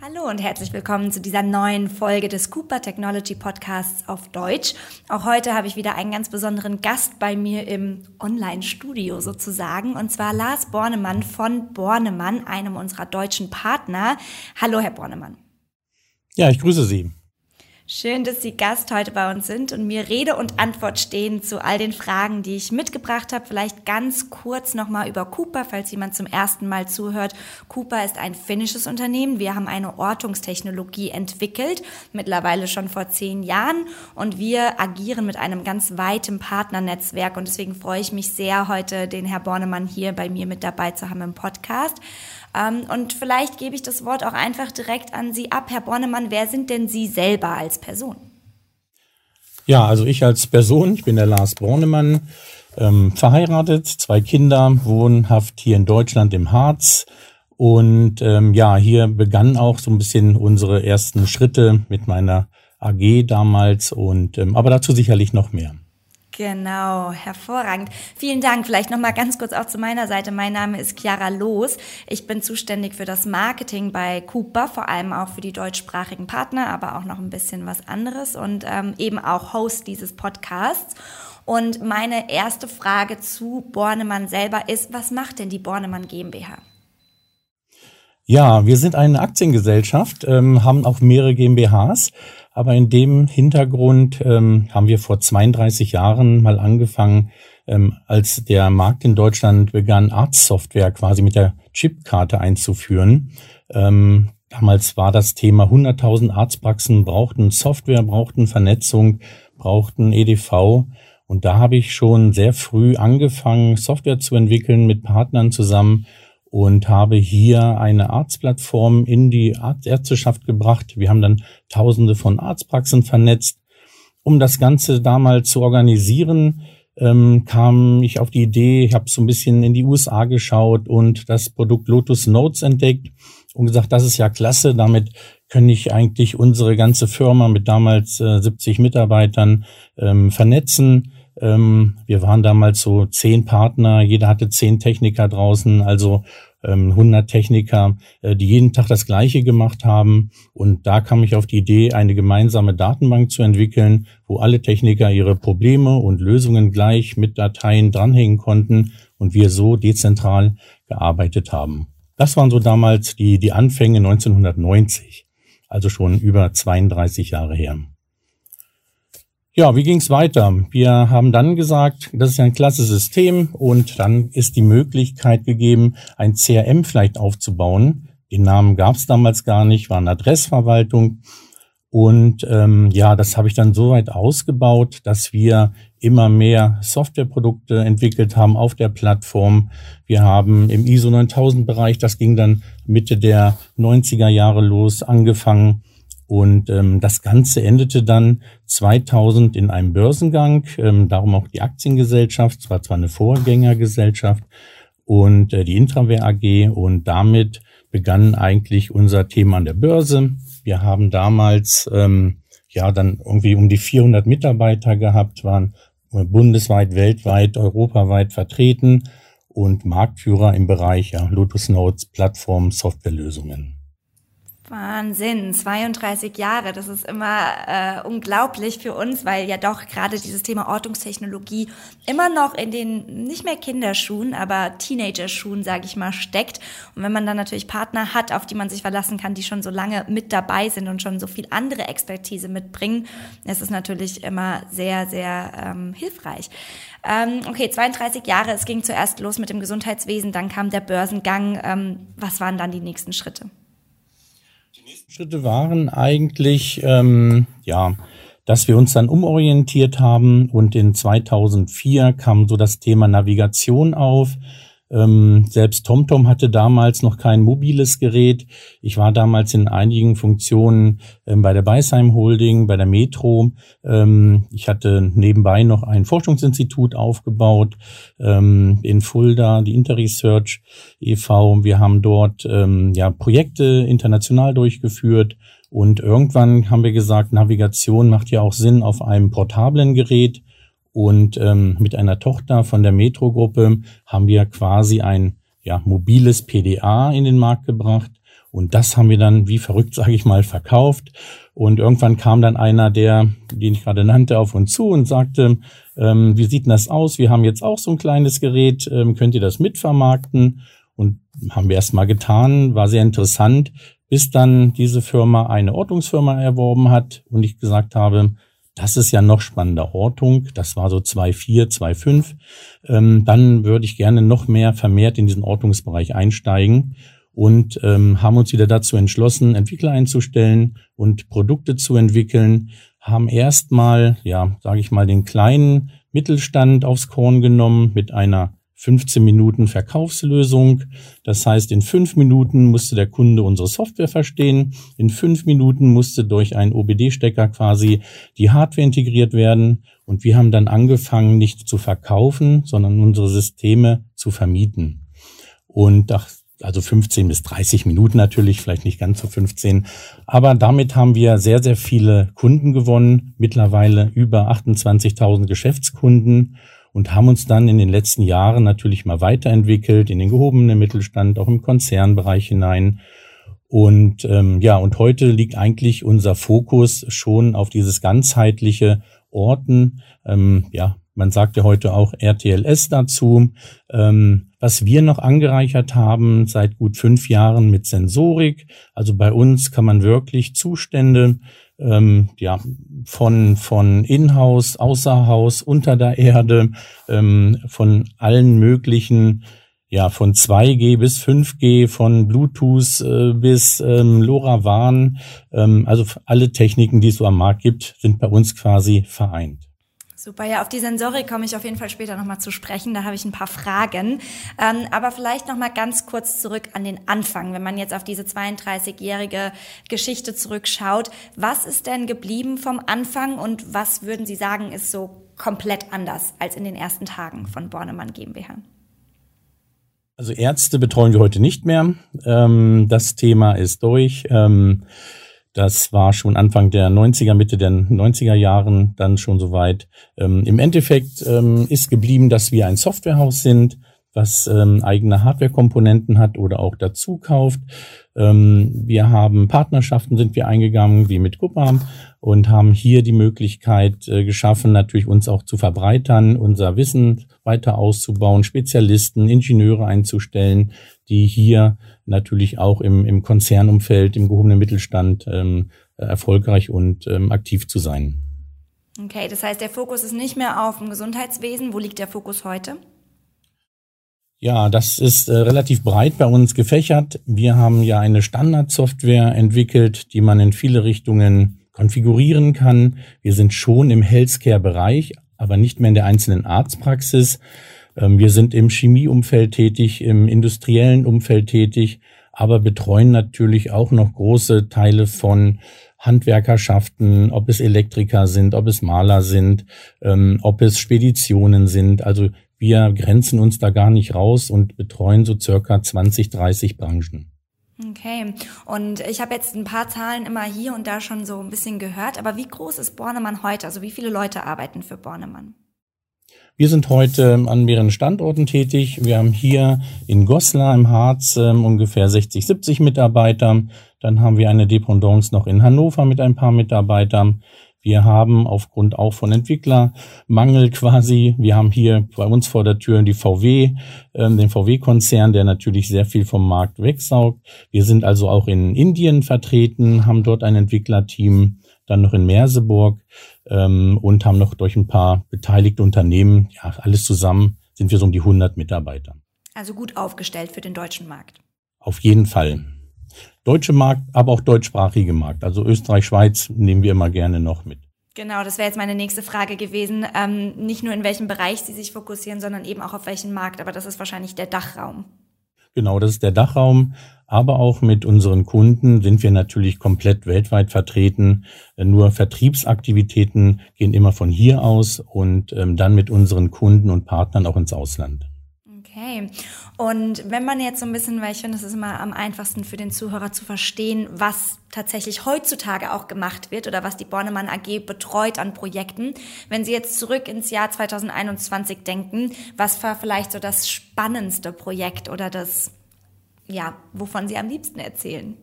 Hallo und herzlich willkommen zu dieser neuen Folge des Cooper Technology Podcasts auf Deutsch. Auch heute habe ich wieder einen ganz besonderen Gast bei mir im Online-Studio sozusagen, und zwar Lars Bornemann von Bornemann, einem unserer deutschen Partner. Hallo, Herr Bornemann. Ja, ich grüße Sie. Schön, dass Sie Gast heute bei uns sind und mir Rede und Antwort stehen zu all den Fragen, die ich mitgebracht habe. Vielleicht ganz kurz nochmal über Cooper, falls jemand zum ersten Mal zuhört. Cooper ist ein finnisches Unternehmen. Wir haben eine Ortungstechnologie entwickelt, mittlerweile schon vor zehn Jahren. Und wir agieren mit einem ganz weiten Partnernetzwerk. Und deswegen freue ich mich sehr, heute den Herr Bornemann hier bei mir mit dabei zu haben im Podcast. Ähm, und vielleicht gebe ich das Wort auch einfach direkt an Sie ab. Herr Bornemann, wer sind denn Sie selber als Person? Ja, also ich als Person, ich bin der Lars Bornemann, ähm, verheiratet, zwei Kinder, wohnhaft hier in Deutschland im Harz. Und ähm, ja, hier begannen auch so ein bisschen unsere ersten Schritte mit meiner AG damals und ähm, aber dazu sicherlich noch mehr. Genau, hervorragend. Vielen Dank. Vielleicht noch mal ganz kurz auch zu meiner Seite. Mein Name ist Chiara Loos. Ich bin zuständig für das Marketing bei Cooper, vor allem auch für die deutschsprachigen Partner, aber auch noch ein bisschen was anderes und ähm, eben auch Host dieses Podcasts. Und meine erste Frage zu Bornemann selber ist, was macht denn die Bornemann GmbH? Ja, wir sind eine Aktiengesellschaft, ähm, haben auch mehrere GmbHs. Aber in dem Hintergrund ähm, haben wir vor 32 Jahren mal angefangen, ähm, als der Markt in Deutschland begann, Arztsoftware quasi mit der Chipkarte einzuführen. Ähm, damals war das Thema 100.000 Arztpraxen brauchten Software, brauchten Vernetzung, brauchten EDV. Und da habe ich schon sehr früh angefangen, Software zu entwickeln mit Partnern zusammen und habe hier eine Arztplattform in die Ärzteschaft gebracht. Wir haben dann Tausende von Arztpraxen vernetzt. Um das Ganze damals zu organisieren, ähm, kam ich auf die Idee, ich habe so ein bisschen in die USA geschaut und das Produkt Lotus Notes entdeckt und gesagt, das ist ja klasse, damit kann ich eigentlich unsere ganze Firma mit damals äh, 70 Mitarbeitern ähm, vernetzen wir waren damals so zehn Partner, jeder hatte zehn Techniker draußen, also ähm, 100 Techniker, äh, die jeden Tag das Gleiche gemacht haben. Und da kam ich auf die Idee, eine gemeinsame Datenbank zu entwickeln, wo alle Techniker ihre Probleme und Lösungen gleich mit Dateien dranhängen konnten und wir so dezentral gearbeitet haben. Das waren so damals die, die Anfänge 1990, also schon über 32 Jahre her. Ja, wie ging's weiter? Wir haben dann gesagt, das ist ja ein klasse System und dann ist die Möglichkeit gegeben, ein CRM vielleicht aufzubauen. Den Namen gab's damals gar nicht, war eine Adressverwaltung. Und ähm, ja, das habe ich dann so weit ausgebaut, dass wir immer mehr Softwareprodukte entwickelt haben auf der Plattform. Wir haben im ISO 9000 Bereich, das ging dann Mitte der 90er Jahre los, angefangen und ähm, das Ganze endete dann 2000 in einem Börsengang, ähm, darum auch die Aktiengesellschaft, es war zwar eine Vorgängergesellschaft und äh, die Intraware AG und damit begann eigentlich unser Thema an der Börse. Wir haben damals ähm, ja dann irgendwie um die 400 Mitarbeiter gehabt, waren bundesweit, weltweit, europaweit vertreten und Marktführer im Bereich ja, Lotus Notes Plattform Softwarelösungen. Wahnsinn, 32 Jahre, das ist immer äh, unglaublich für uns, weil ja doch gerade dieses Thema Ortungstechnologie immer noch in den nicht mehr Kinderschuhen, aber Teenagerschuhen, sage ich mal, steckt. Und wenn man dann natürlich Partner hat, auf die man sich verlassen kann, die schon so lange mit dabei sind und schon so viel andere Expertise mitbringen, ist es natürlich immer sehr, sehr ähm, hilfreich. Ähm, okay, 32 Jahre, es ging zuerst los mit dem Gesundheitswesen, dann kam der Börsengang. Ähm, was waren dann die nächsten Schritte? Schritte waren eigentlich, ähm, ja, dass wir uns dann umorientiert haben und in 2004 kam so das Thema Navigation auf. Ähm, selbst TomTom hatte damals noch kein mobiles Gerät. Ich war damals in einigen Funktionen ähm, bei der Beisheim Holding, bei der Metro. Ähm, ich hatte nebenbei noch ein Forschungsinstitut aufgebaut ähm, in Fulda, die Interresearch e.V. Wir haben dort ähm, ja Projekte international durchgeführt. Und irgendwann haben wir gesagt, Navigation macht ja auch Sinn auf einem portablen Gerät. Und ähm, mit einer Tochter von der Metro-Gruppe haben wir quasi ein ja, mobiles PDA in den Markt gebracht. Und das haben wir dann wie verrückt, sage ich mal, verkauft. Und irgendwann kam dann einer, der, den ich gerade nannte, auf uns zu und sagte, ähm, wie sieht denn das aus? Wir haben jetzt auch so ein kleines Gerät, ähm, könnt ihr das mitvermarkten? Und haben wir erst mal getan, war sehr interessant, bis dann diese Firma eine Ortungsfirma erworben hat und ich gesagt habe, das ist ja noch spannender Ortung. Das war so 2,4, 2,5. Ähm, dann würde ich gerne noch mehr vermehrt in diesen Ortungsbereich einsteigen und ähm, haben uns wieder dazu entschlossen, Entwickler einzustellen und Produkte zu entwickeln. Haben erstmal, ja, sage ich mal, den kleinen Mittelstand aufs Korn genommen mit einer 15 Minuten Verkaufslösung. Das heißt, in fünf Minuten musste der Kunde unsere Software verstehen. In fünf Minuten musste durch einen OBD-Stecker quasi die Hardware integriert werden. Und wir haben dann angefangen, nicht zu verkaufen, sondern unsere Systeme zu vermieten. Und also 15 bis 30 Minuten natürlich, vielleicht nicht ganz so 15. Aber damit haben wir sehr, sehr viele Kunden gewonnen. Mittlerweile über 28.000 Geschäftskunden und haben uns dann in den letzten Jahren natürlich mal weiterentwickelt in den gehobenen Mittelstand, auch im Konzernbereich hinein. Und ähm, ja, und heute liegt eigentlich unser Fokus schon auf dieses ganzheitliche Orten. Ähm, ja, man sagt ja heute auch RTLS dazu. Ähm, was wir noch angereichert haben seit gut fünf Jahren mit Sensorik. Also bei uns kann man wirklich Zustände ähm, ja, von, von Inhouse, Außerhaus, unter der Erde, ähm, von allen möglichen, ja, von 2G bis 5G, von Bluetooth äh, bis ähm, LoRaWAN, ähm, also alle Techniken, die es so am Markt gibt, sind bei uns quasi vereint. Super, ja, auf die Sensorik komme ich auf jeden Fall später nochmal zu sprechen. Da habe ich ein paar Fragen. Ähm, aber vielleicht nochmal ganz kurz zurück an den Anfang, wenn man jetzt auf diese 32-jährige Geschichte zurückschaut. Was ist denn geblieben vom Anfang und was würden Sie sagen, ist so komplett anders als in den ersten Tagen von Bornemann GmbH? Also Ärzte betreuen wir heute nicht mehr. Ähm, das Thema ist durch. Ähm, das war schon Anfang der 90er, Mitte der 90er Jahren dann schon soweit. Ähm, Im Endeffekt ähm, ist geblieben, dass wir ein Softwarehaus sind, was ähm, eigene Hardware-Komponenten hat oder auch dazu kauft. Ähm, wir haben Partnerschaften, sind wir eingegangen, wie mit Guppa und haben hier die Möglichkeit äh, geschaffen, natürlich uns auch zu verbreitern, unser Wissen weiter auszubauen, Spezialisten, Ingenieure einzustellen, die hier natürlich auch im, im Konzernumfeld, im gehobenen Mittelstand ähm, erfolgreich und ähm, aktiv zu sein. Okay, das heißt, der Fokus ist nicht mehr auf dem Gesundheitswesen. Wo liegt der Fokus heute? Ja, das ist äh, relativ breit bei uns gefächert. Wir haben ja eine Standardsoftware entwickelt, die man in viele Richtungen konfigurieren kann. Wir sind schon im Healthcare-Bereich, aber nicht mehr in der einzelnen Arztpraxis. Ähm, wir sind im Chemieumfeld tätig, im industriellen Umfeld tätig, aber betreuen natürlich auch noch große Teile von Handwerkerschaften, ob es Elektriker sind, ob es Maler sind, ähm, ob es Speditionen sind. Also wir grenzen uns da gar nicht raus und betreuen so circa 20, 30 Branchen. Okay, und ich habe jetzt ein paar Zahlen immer hier und da schon so ein bisschen gehört, aber wie groß ist Bornemann heute? Also wie viele Leute arbeiten für Bornemann? Wir sind heute an mehreren Standorten tätig. Wir haben hier in Goslar im Harz äh, ungefähr 60, 70 Mitarbeiter. Dann haben wir eine Dependance noch in Hannover mit ein paar Mitarbeitern. Wir haben aufgrund auch von Entwicklermangel quasi, wir haben hier bei uns vor der Tür die VW, äh, den VW-Konzern, der natürlich sehr viel vom Markt wegsaugt. Wir sind also auch in Indien vertreten, haben dort ein Entwicklerteam dann noch in Merseburg ähm, und haben noch durch ein paar beteiligte Unternehmen, ja, alles zusammen sind wir so um die 100 Mitarbeiter. Also gut aufgestellt für den deutschen Markt. Auf jeden Fall. Deutsche Markt, aber auch deutschsprachige Markt. Also Österreich, Schweiz nehmen wir immer gerne noch mit. Genau, das wäre jetzt meine nächste Frage gewesen. Ähm, nicht nur in welchem Bereich Sie sich fokussieren, sondern eben auch auf welchen Markt. Aber das ist wahrscheinlich der Dachraum. Genau, das ist der Dachraum. Aber auch mit unseren Kunden sind wir natürlich komplett weltweit vertreten. Nur Vertriebsaktivitäten gehen immer von hier aus und ähm, dann mit unseren Kunden und Partnern auch ins Ausland. Okay. Und wenn man jetzt so ein bisschen, weil ich finde, es ist immer am einfachsten für den Zuhörer zu verstehen, was tatsächlich heutzutage auch gemacht wird oder was die Bornemann AG betreut an Projekten. Wenn Sie jetzt zurück ins Jahr 2021 denken, was war vielleicht so das spannendste Projekt oder das, ja, wovon Sie am liebsten erzählen?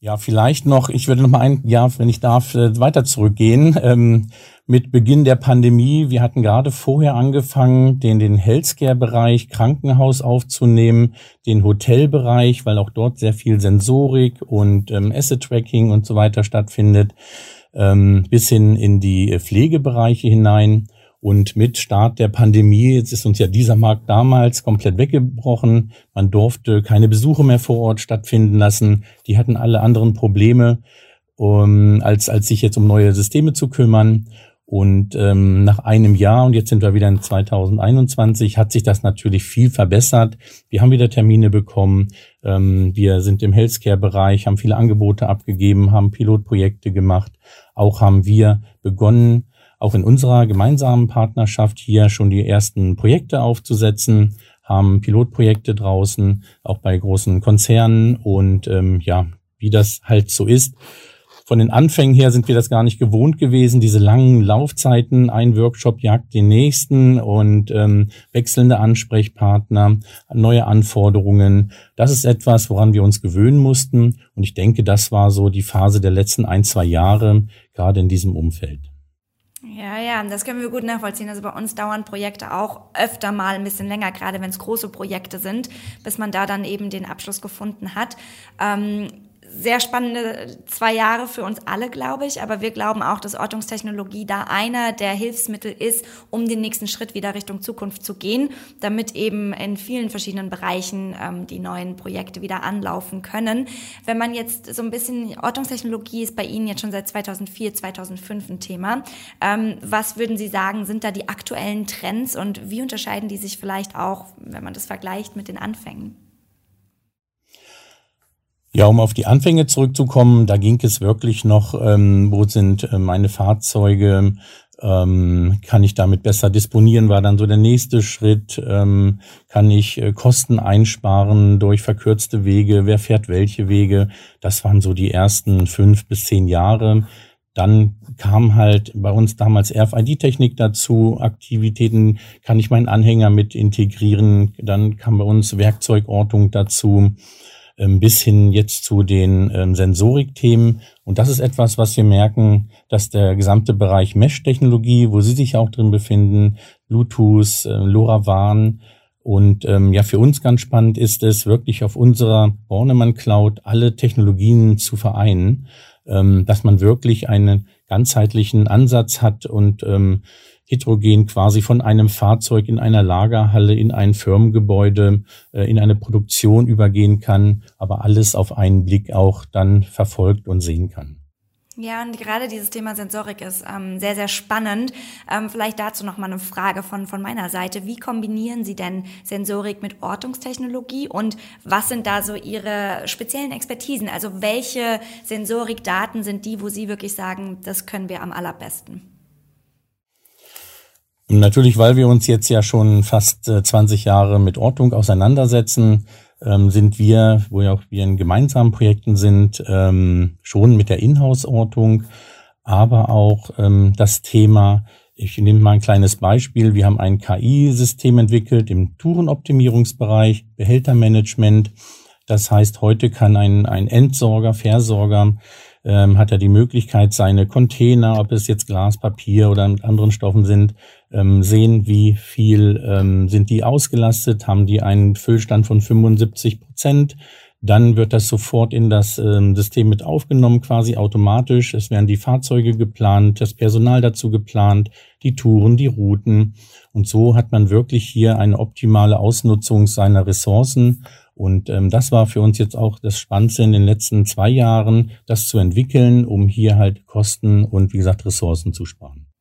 Ja, vielleicht noch, ich würde noch mal ein Jahr, wenn ich darf, äh, weiter zurückgehen. Ähm, mit Beginn der Pandemie, wir hatten gerade vorher angefangen, den, den Healthcare-Bereich Krankenhaus aufzunehmen, den Hotelbereich, weil auch dort sehr viel Sensorik und ähm, Asset-Tracking und so weiter stattfindet, ähm, bis hin in die Pflegebereiche hinein. Und mit Start der Pandemie, jetzt ist uns ja dieser Markt damals komplett weggebrochen. Man durfte keine Besuche mehr vor Ort stattfinden lassen. Die hatten alle anderen Probleme, um, als, als sich jetzt um neue Systeme zu kümmern. Und ähm, nach einem Jahr, und jetzt sind wir wieder in 2021, hat sich das natürlich viel verbessert. Wir haben wieder Termine bekommen. Ähm, wir sind im Healthcare-Bereich, haben viele Angebote abgegeben, haben Pilotprojekte gemacht. Auch haben wir begonnen, auch in unserer gemeinsamen Partnerschaft hier schon die ersten Projekte aufzusetzen, haben Pilotprojekte draußen, auch bei großen Konzernen und ähm, ja, wie das halt so ist. Von den Anfängen her sind wir das gar nicht gewohnt gewesen, diese langen Laufzeiten, ein Workshop jagt den nächsten und ähm, wechselnde Ansprechpartner, neue Anforderungen. Das ist etwas, woran wir uns gewöhnen mussten. Und ich denke, das war so die Phase der letzten ein, zwei Jahre, gerade in diesem Umfeld. Ja, ja, das können wir gut nachvollziehen. Also bei uns dauern Projekte auch öfter mal ein bisschen länger, gerade wenn es große Projekte sind, bis man da dann eben den Abschluss gefunden hat. Ähm, sehr spannende zwei Jahre für uns alle, glaube ich. Aber wir glauben auch, dass Ortungstechnologie da einer der Hilfsmittel ist, um den nächsten Schritt wieder Richtung Zukunft zu gehen, damit eben in vielen verschiedenen Bereichen ähm, die neuen Projekte wieder anlaufen können. Wenn man jetzt so ein bisschen, Ortungstechnologie ist bei Ihnen jetzt schon seit 2004, 2005 ein Thema. Ähm, was würden Sie sagen, sind da die aktuellen Trends und wie unterscheiden die sich vielleicht auch, wenn man das vergleicht mit den Anfängen? Ja, um auf die Anfänge zurückzukommen, da ging es wirklich noch, ähm, wo sind äh, meine Fahrzeuge, ähm, kann ich damit besser disponieren, war dann so der nächste Schritt, ähm, kann ich äh, Kosten einsparen durch verkürzte Wege, wer fährt welche Wege, das waren so die ersten fünf bis zehn Jahre. Dann kam halt bei uns damals RFID-Technik dazu, Aktivitäten, kann ich meinen Anhänger mit integrieren, dann kam bei uns Werkzeugortung dazu bis hin jetzt zu den ähm, Sensorikthemen. Und das ist etwas, was wir merken, dass der gesamte Bereich Mesh-Technologie, wo Sie sich auch drin befinden, Bluetooth, äh, LoRaWAN und ähm, ja, für uns ganz spannend ist es, wirklich auf unserer Bornemann Cloud alle Technologien zu vereinen, ähm, dass man wirklich einen ganzheitlichen Ansatz hat und ähm, heterogen quasi von einem Fahrzeug in einer Lagerhalle, in ein Firmengebäude, äh, in eine Produktion übergehen kann, aber alles auf einen Blick auch dann verfolgt und sehen kann. Ja, und gerade dieses Thema Sensorik ist ähm, sehr, sehr spannend. Ähm, vielleicht dazu noch mal eine Frage von, von meiner Seite. Wie kombinieren Sie denn Sensorik mit Ortungstechnologie und was sind da so Ihre speziellen Expertisen? Also welche Sensorikdaten sind die, wo Sie wirklich sagen, das können wir am allerbesten? Natürlich, weil wir uns jetzt ja schon fast 20 äh, Jahre mit Ortung auseinandersetzen, ähm, sind wir, wo ja auch wir in gemeinsamen Projekten sind, ähm, schon mit der Inhouse-Ortung, aber auch ähm, das Thema, ich nehme mal ein kleines Beispiel, wir haben ein KI-System entwickelt im Tourenoptimierungsbereich, Behältermanagement. Das heißt, heute kann ein, ein Entsorger, Versorger ähm, hat er die Möglichkeit, seine Container, ob es jetzt Glas, Papier oder mit anderen Stoffen sind, ähm, sehen, wie viel ähm, sind die ausgelastet, haben die einen Füllstand von 75 Prozent, Dann wird das sofort in das ähm, System mit aufgenommen, quasi automatisch. Es werden die Fahrzeuge geplant, das Personal dazu geplant, die Touren, die Routen. Und so hat man wirklich hier eine optimale Ausnutzung seiner Ressourcen. Und ähm, das war für uns jetzt auch das Spannendste in den letzten zwei Jahren, das zu entwickeln, um hier halt Kosten und wie gesagt Ressourcen zu sparen.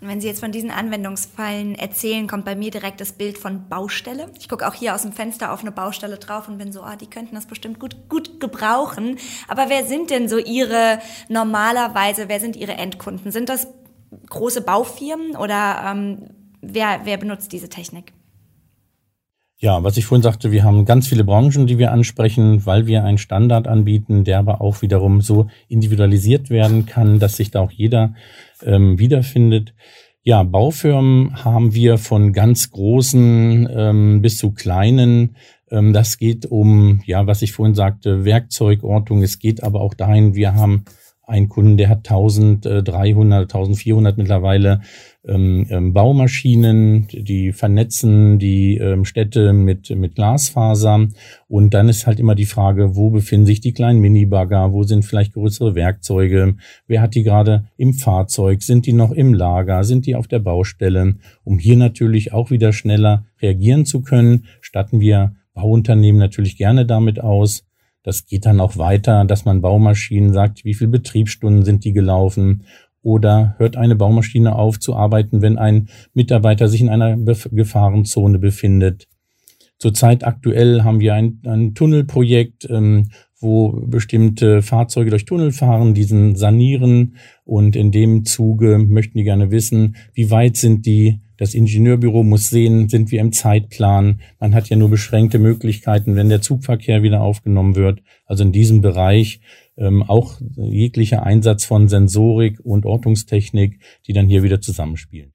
Und wenn Sie jetzt von diesen Anwendungsfallen erzählen, kommt bei mir direkt das Bild von Baustelle. Ich gucke auch hier aus dem Fenster auf eine Baustelle drauf und bin so, ah, die könnten das bestimmt gut, gut gebrauchen. Aber wer sind denn so Ihre normalerweise, wer sind Ihre Endkunden? Sind das große Baufirmen oder ähm, wer, wer benutzt diese Technik? Ja, was ich vorhin sagte, wir haben ganz viele Branchen, die wir ansprechen, weil wir einen Standard anbieten, der aber auch wiederum so individualisiert werden kann, dass sich da auch jeder ähm, wiederfindet. Ja, Baufirmen haben wir von ganz großen ähm, bis zu kleinen. Ähm, das geht um, ja, was ich vorhin sagte, Werkzeugortung. Es geht aber auch dahin, wir haben einen Kunden, der hat 1300, 1400 mittlerweile ähm, ähm, Baumaschinen, die vernetzen die ähm, Städte mit, mit Glasfaser. Und dann ist halt immer die Frage, wo befinden sich die kleinen Minibagger, wo sind vielleicht größere Werkzeuge, wer hat die gerade im Fahrzeug, sind die noch im Lager, sind die auf der Baustelle, um hier natürlich auch wieder schneller reagieren zu können, statten wir Bauunternehmen natürlich gerne damit aus. Das geht dann auch weiter, dass man Baumaschinen sagt, wie viele Betriebsstunden sind die gelaufen oder hört eine Baumaschine auf zu arbeiten, wenn ein Mitarbeiter sich in einer Gefahrenzone befindet. Zurzeit aktuell haben wir ein, ein Tunnelprojekt, ähm, wo bestimmte Fahrzeuge durch Tunnel fahren, diesen sanieren und in dem Zuge möchten die gerne wissen, wie weit sind die. Das Ingenieurbüro muss sehen, sind wir im Zeitplan. Man hat ja nur beschränkte Möglichkeiten, wenn der Zugverkehr wieder aufgenommen wird. Also in diesem Bereich ähm, auch jeglicher Einsatz von Sensorik und Ortungstechnik, die dann hier wieder zusammenspielen.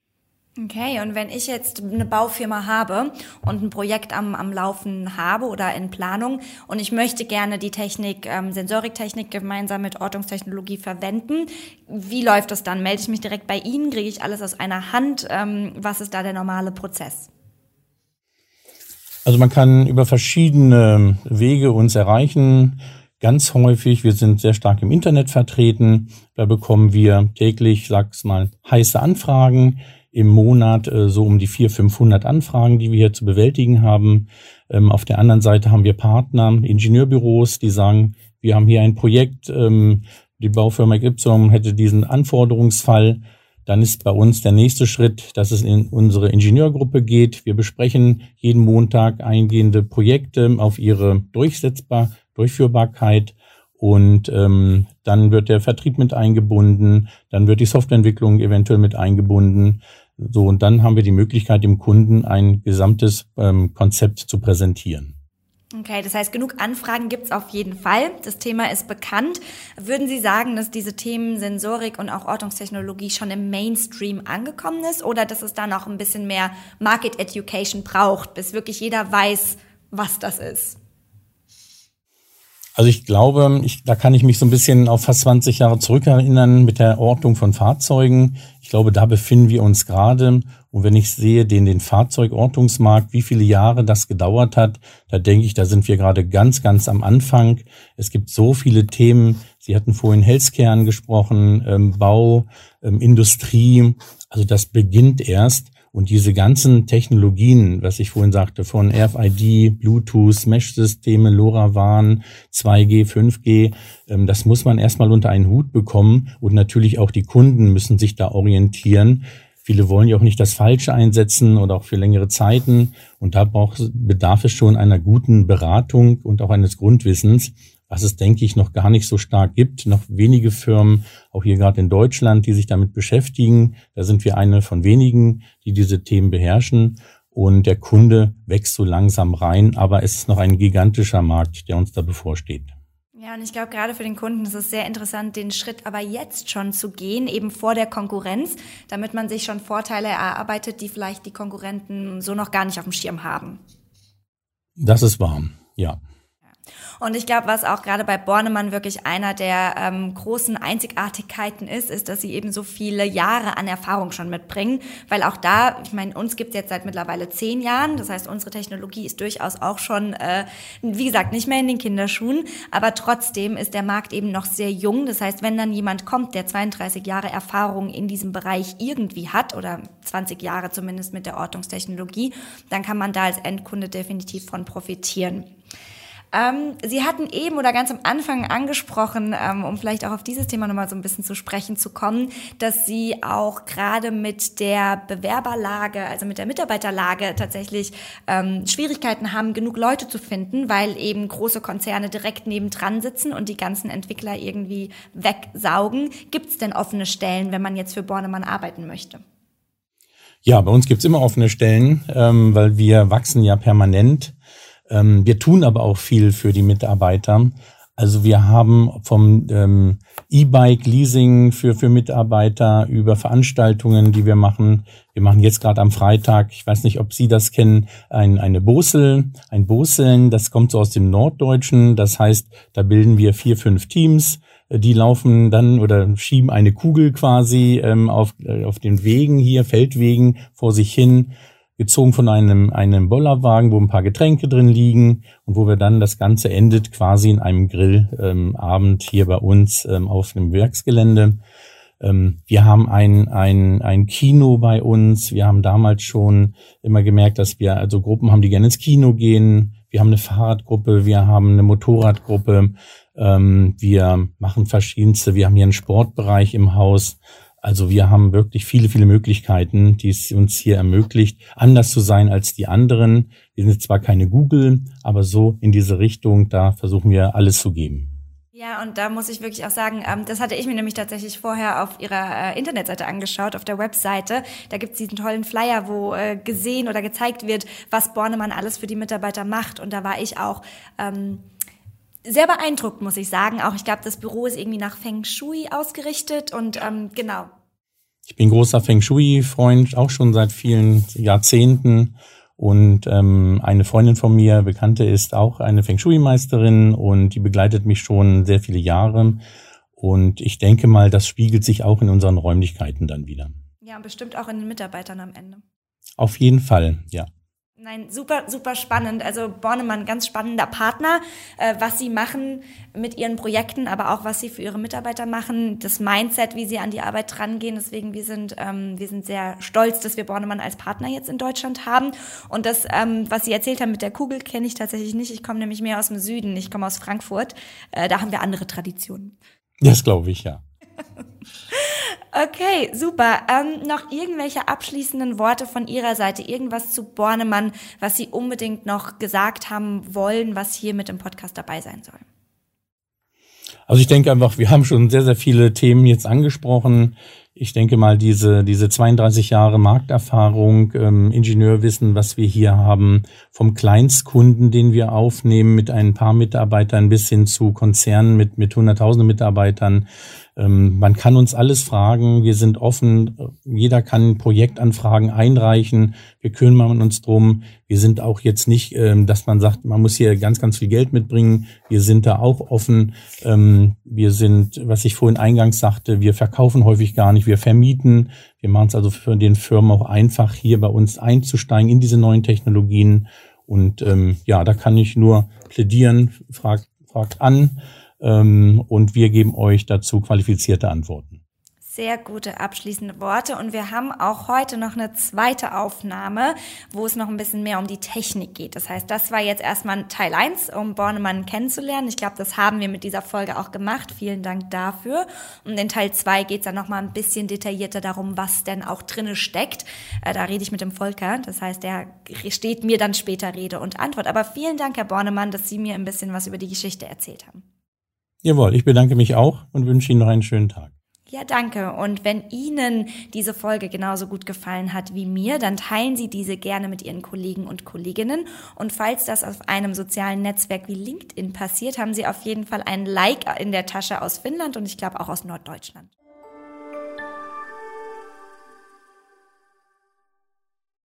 Okay, und wenn ich jetzt eine Baufirma habe und ein Projekt am, am Laufen habe oder in Planung und ich möchte gerne die Technik, ähm, Sensoriktechnik gemeinsam mit Ortungstechnologie verwenden, wie läuft das dann? Melde ich mich direkt bei Ihnen? Kriege ich alles aus einer Hand? Ähm, was ist da der normale Prozess? Also man kann über verschiedene Wege uns erreichen ganz häufig. Wir sind sehr stark im Internet vertreten. Da bekommen wir täglich, sag's mal, heiße Anfragen. Im Monat äh, so um die 400, 500 Anfragen, die wir hier zu bewältigen haben. Ähm, auf der anderen Seite haben wir Partner, Ingenieurbüros, die sagen, wir haben hier ein Projekt, ähm, die Baufirma Y hätte diesen Anforderungsfall. Dann ist bei uns der nächste Schritt, dass es in unsere Ingenieurgruppe geht. Wir besprechen jeden Montag eingehende Projekte auf ihre Durchsetzbar Durchführbarkeit und ähm, dann wird der Vertrieb mit eingebunden, dann wird die Softwareentwicklung eventuell mit eingebunden. So, und dann haben wir die Möglichkeit, dem Kunden ein gesamtes ähm, Konzept zu präsentieren. Okay, das heißt, genug Anfragen gibt's auf jeden Fall. Das Thema ist bekannt. Würden Sie sagen, dass diese Themen Sensorik und auch Ortungstechnologie schon im Mainstream angekommen ist oder dass es da noch ein bisschen mehr Market Education braucht, bis wirklich jeder weiß, was das ist? Also ich glaube, ich, da kann ich mich so ein bisschen auf fast 20 Jahre zurückerinnern mit der Ordnung von Fahrzeugen. Ich glaube, da befinden wir uns gerade. Und wenn ich sehe den, den Fahrzeugortungsmarkt, wie viele Jahre das gedauert hat, da denke ich, da sind wir gerade ganz, ganz am Anfang. Es gibt so viele Themen. Sie hatten vorhin Healthcare angesprochen, ähm, Bau, ähm, Industrie. Also das beginnt erst. Und diese ganzen Technologien, was ich vorhin sagte, von RFID, Bluetooth, Mesh-Systeme, LoRaWAN, 2G, 5G, ähm, das muss man erstmal unter einen Hut bekommen. Und natürlich auch die Kunden müssen sich da orientieren. Viele wollen ja auch nicht das Falsche einsetzen oder auch für längere Zeiten. Und da braucht, bedarf es schon einer guten Beratung und auch eines Grundwissens was es, denke ich, noch gar nicht so stark gibt. Noch wenige Firmen, auch hier gerade in Deutschland, die sich damit beschäftigen. Da sind wir eine von wenigen, die diese Themen beherrschen. Und der Kunde wächst so langsam rein, aber es ist noch ein gigantischer Markt, der uns da bevorsteht. Ja, und ich glaube, gerade für den Kunden ist es sehr interessant, den Schritt aber jetzt schon zu gehen, eben vor der Konkurrenz, damit man sich schon Vorteile erarbeitet, die vielleicht die Konkurrenten so noch gar nicht auf dem Schirm haben. Das ist wahr, ja. Und ich glaube, was auch gerade bei Bornemann wirklich einer der ähm, großen Einzigartigkeiten ist, ist, dass sie eben so viele Jahre an Erfahrung schon mitbringen. Weil auch da, ich meine, uns gibt es jetzt seit mittlerweile zehn Jahren. Das heißt, unsere Technologie ist durchaus auch schon, äh, wie gesagt, nicht mehr in den Kinderschuhen. Aber trotzdem ist der Markt eben noch sehr jung. Das heißt, wenn dann jemand kommt, der 32 Jahre Erfahrung in diesem Bereich irgendwie hat oder 20 Jahre zumindest mit der Ortungstechnologie, dann kann man da als Endkunde definitiv von profitieren. Ähm, Sie hatten eben oder ganz am Anfang angesprochen, ähm, um vielleicht auch auf dieses Thema nochmal so ein bisschen zu sprechen zu kommen, dass Sie auch gerade mit der Bewerberlage, also mit der Mitarbeiterlage tatsächlich ähm, Schwierigkeiten haben, genug Leute zu finden, weil eben große Konzerne direkt nebendran sitzen und die ganzen Entwickler irgendwie wegsaugen. Gibt es denn offene Stellen, wenn man jetzt für Bornemann arbeiten möchte? Ja, bei uns gibt's immer offene Stellen, ähm, weil wir wachsen ja permanent. Ähm, wir tun aber auch viel für die Mitarbeiter. Also wir haben vom ähm, E-Bike-Leasing für, für Mitarbeiter über Veranstaltungen, die wir machen. Wir machen jetzt gerade am Freitag, ich weiß nicht, ob Sie das kennen, ein, eine Bosel, ein Boseln, das kommt so aus dem Norddeutschen. Das heißt, da bilden wir vier, fünf Teams. Die laufen dann oder schieben eine Kugel quasi ähm, auf, äh, auf den Wegen hier, Feldwegen vor sich hin gezogen von einem, einem Bollerwagen, wo ein paar Getränke drin liegen und wo wir dann das Ganze endet quasi in einem Grillabend ähm, hier bei uns ähm, auf dem Werksgelände. Ähm, wir haben ein, ein, ein Kino bei uns. Wir haben damals schon immer gemerkt, dass wir also Gruppen haben, die gerne ins Kino gehen. Wir haben eine Fahrradgruppe, wir haben eine Motorradgruppe. Ähm, wir machen verschiedenste. Wir haben hier einen Sportbereich im Haus. Also wir haben wirklich viele, viele Möglichkeiten, die es uns hier ermöglicht, anders zu sein als die anderen. Wir sind zwar keine Google, aber so in diese Richtung, da versuchen wir alles zu geben. Ja, und da muss ich wirklich auch sagen, ähm, das hatte ich mir nämlich tatsächlich vorher auf ihrer äh, Internetseite angeschaut, auf der Webseite. Da gibt's diesen tollen Flyer, wo äh, gesehen oder gezeigt wird, was Bornemann alles für die Mitarbeiter macht. Und da war ich auch ähm, sehr beeindruckt, muss ich sagen. Auch ich glaube, das Büro ist irgendwie nach Feng Shui ausgerichtet und ähm, genau. Ich bin großer Feng Shui-Freund, auch schon seit vielen Jahrzehnten. Und ähm, eine Freundin von mir, Bekannte, ist auch eine Feng Shui-Meisterin und die begleitet mich schon sehr viele Jahre. Und ich denke mal, das spiegelt sich auch in unseren Räumlichkeiten dann wieder. Ja, und bestimmt auch in den Mitarbeitern am Ende. Auf jeden Fall, ja. Nein, super, super spannend. Also Bornemann, ganz spannender Partner, äh, was sie machen mit ihren Projekten, aber auch was sie für ihre Mitarbeiter machen, das Mindset, wie sie an die Arbeit rangehen. Deswegen, wir sind, ähm, wir sind sehr stolz, dass wir Bornemann als Partner jetzt in Deutschland haben. Und das, ähm, was Sie erzählt haben mit der Kugel, kenne ich tatsächlich nicht. Ich komme nämlich mehr aus dem Süden. Ich komme aus Frankfurt. Äh, da haben wir andere Traditionen. Das glaube ich, ja. Okay, super. Ähm, noch irgendwelche abschließenden Worte von Ihrer Seite? Irgendwas zu Bornemann, was Sie unbedingt noch gesagt haben wollen, was hier mit dem Podcast dabei sein soll? Also ich denke einfach, wir haben schon sehr, sehr viele Themen jetzt angesprochen. Ich denke mal, diese, diese 32 Jahre Markterfahrung, ähm, Ingenieurwissen, was wir hier haben, vom Kleinstkunden, den wir aufnehmen, mit ein paar Mitarbeitern bis hin zu Konzernen mit, mit hunderttausenden Mitarbeitern, man kann uns alles fragen. Wir sind offen. Jeder kann Projektanfragen einreichen. Wir kümmern uns drum. Wir sind auch jetzt nicht, ähm, dass man sagt, man muss hier ganz, ganz viel Geld mitbringen. Wir sind da auch offen. Ähm, wir sind, was ich vorhin eingangs sagte, wir verkaufen häufig gar nicht. Wir vermieten. Wir machen es also für den Firmen auch einfach, hier bei uns einzusteigen in diese neuen Technologien. Und ähm, ja, da kann ich nur plädieren. Fragt, fragt an ähm, und wir geben euch dazu qualifizierte Antworten. Sehr gute abschließende Worte. Und wir haben auch heute noch eine zweite Aufnahme, wo es noch ein bisschen mehr um die Technik geht. Das heißt, das war jetzt erstmal Teil 1, um Bornemann kennenzulernen. Ich glaube, das haben wir mit dieser Folge auch gemacht. Vielen Dank dafür. Und in Teil 2 geht es dann nochmal ein bisschen detaillierter darum, was denn auch drinne steckt. Äh, da rede ich mit dem Volker. Das heißt, der steht mir dann später Rede und Antwort. Aber vielen Dank, Herr Bornemann, dass Sie mir ein bisschen was über die Geschichte erzählt haben. Jawohl, ich bedanke mich auch und wünsche Ihnen noch einen schönen Tag. Ja, danke. Und wenn Ihnen diese Folge genauso gut gefallen hat wie mir, dann teilen Sie diese gerne mit Ihren Kollegen und Kolleginnen. Und falls das auf einem sozialen Netzwerk wie LinkedIn passiert, haben Sie auf jeden Fall ein Like in der Tasche aus Finnland und ich glaube auch aus Norddeutschland.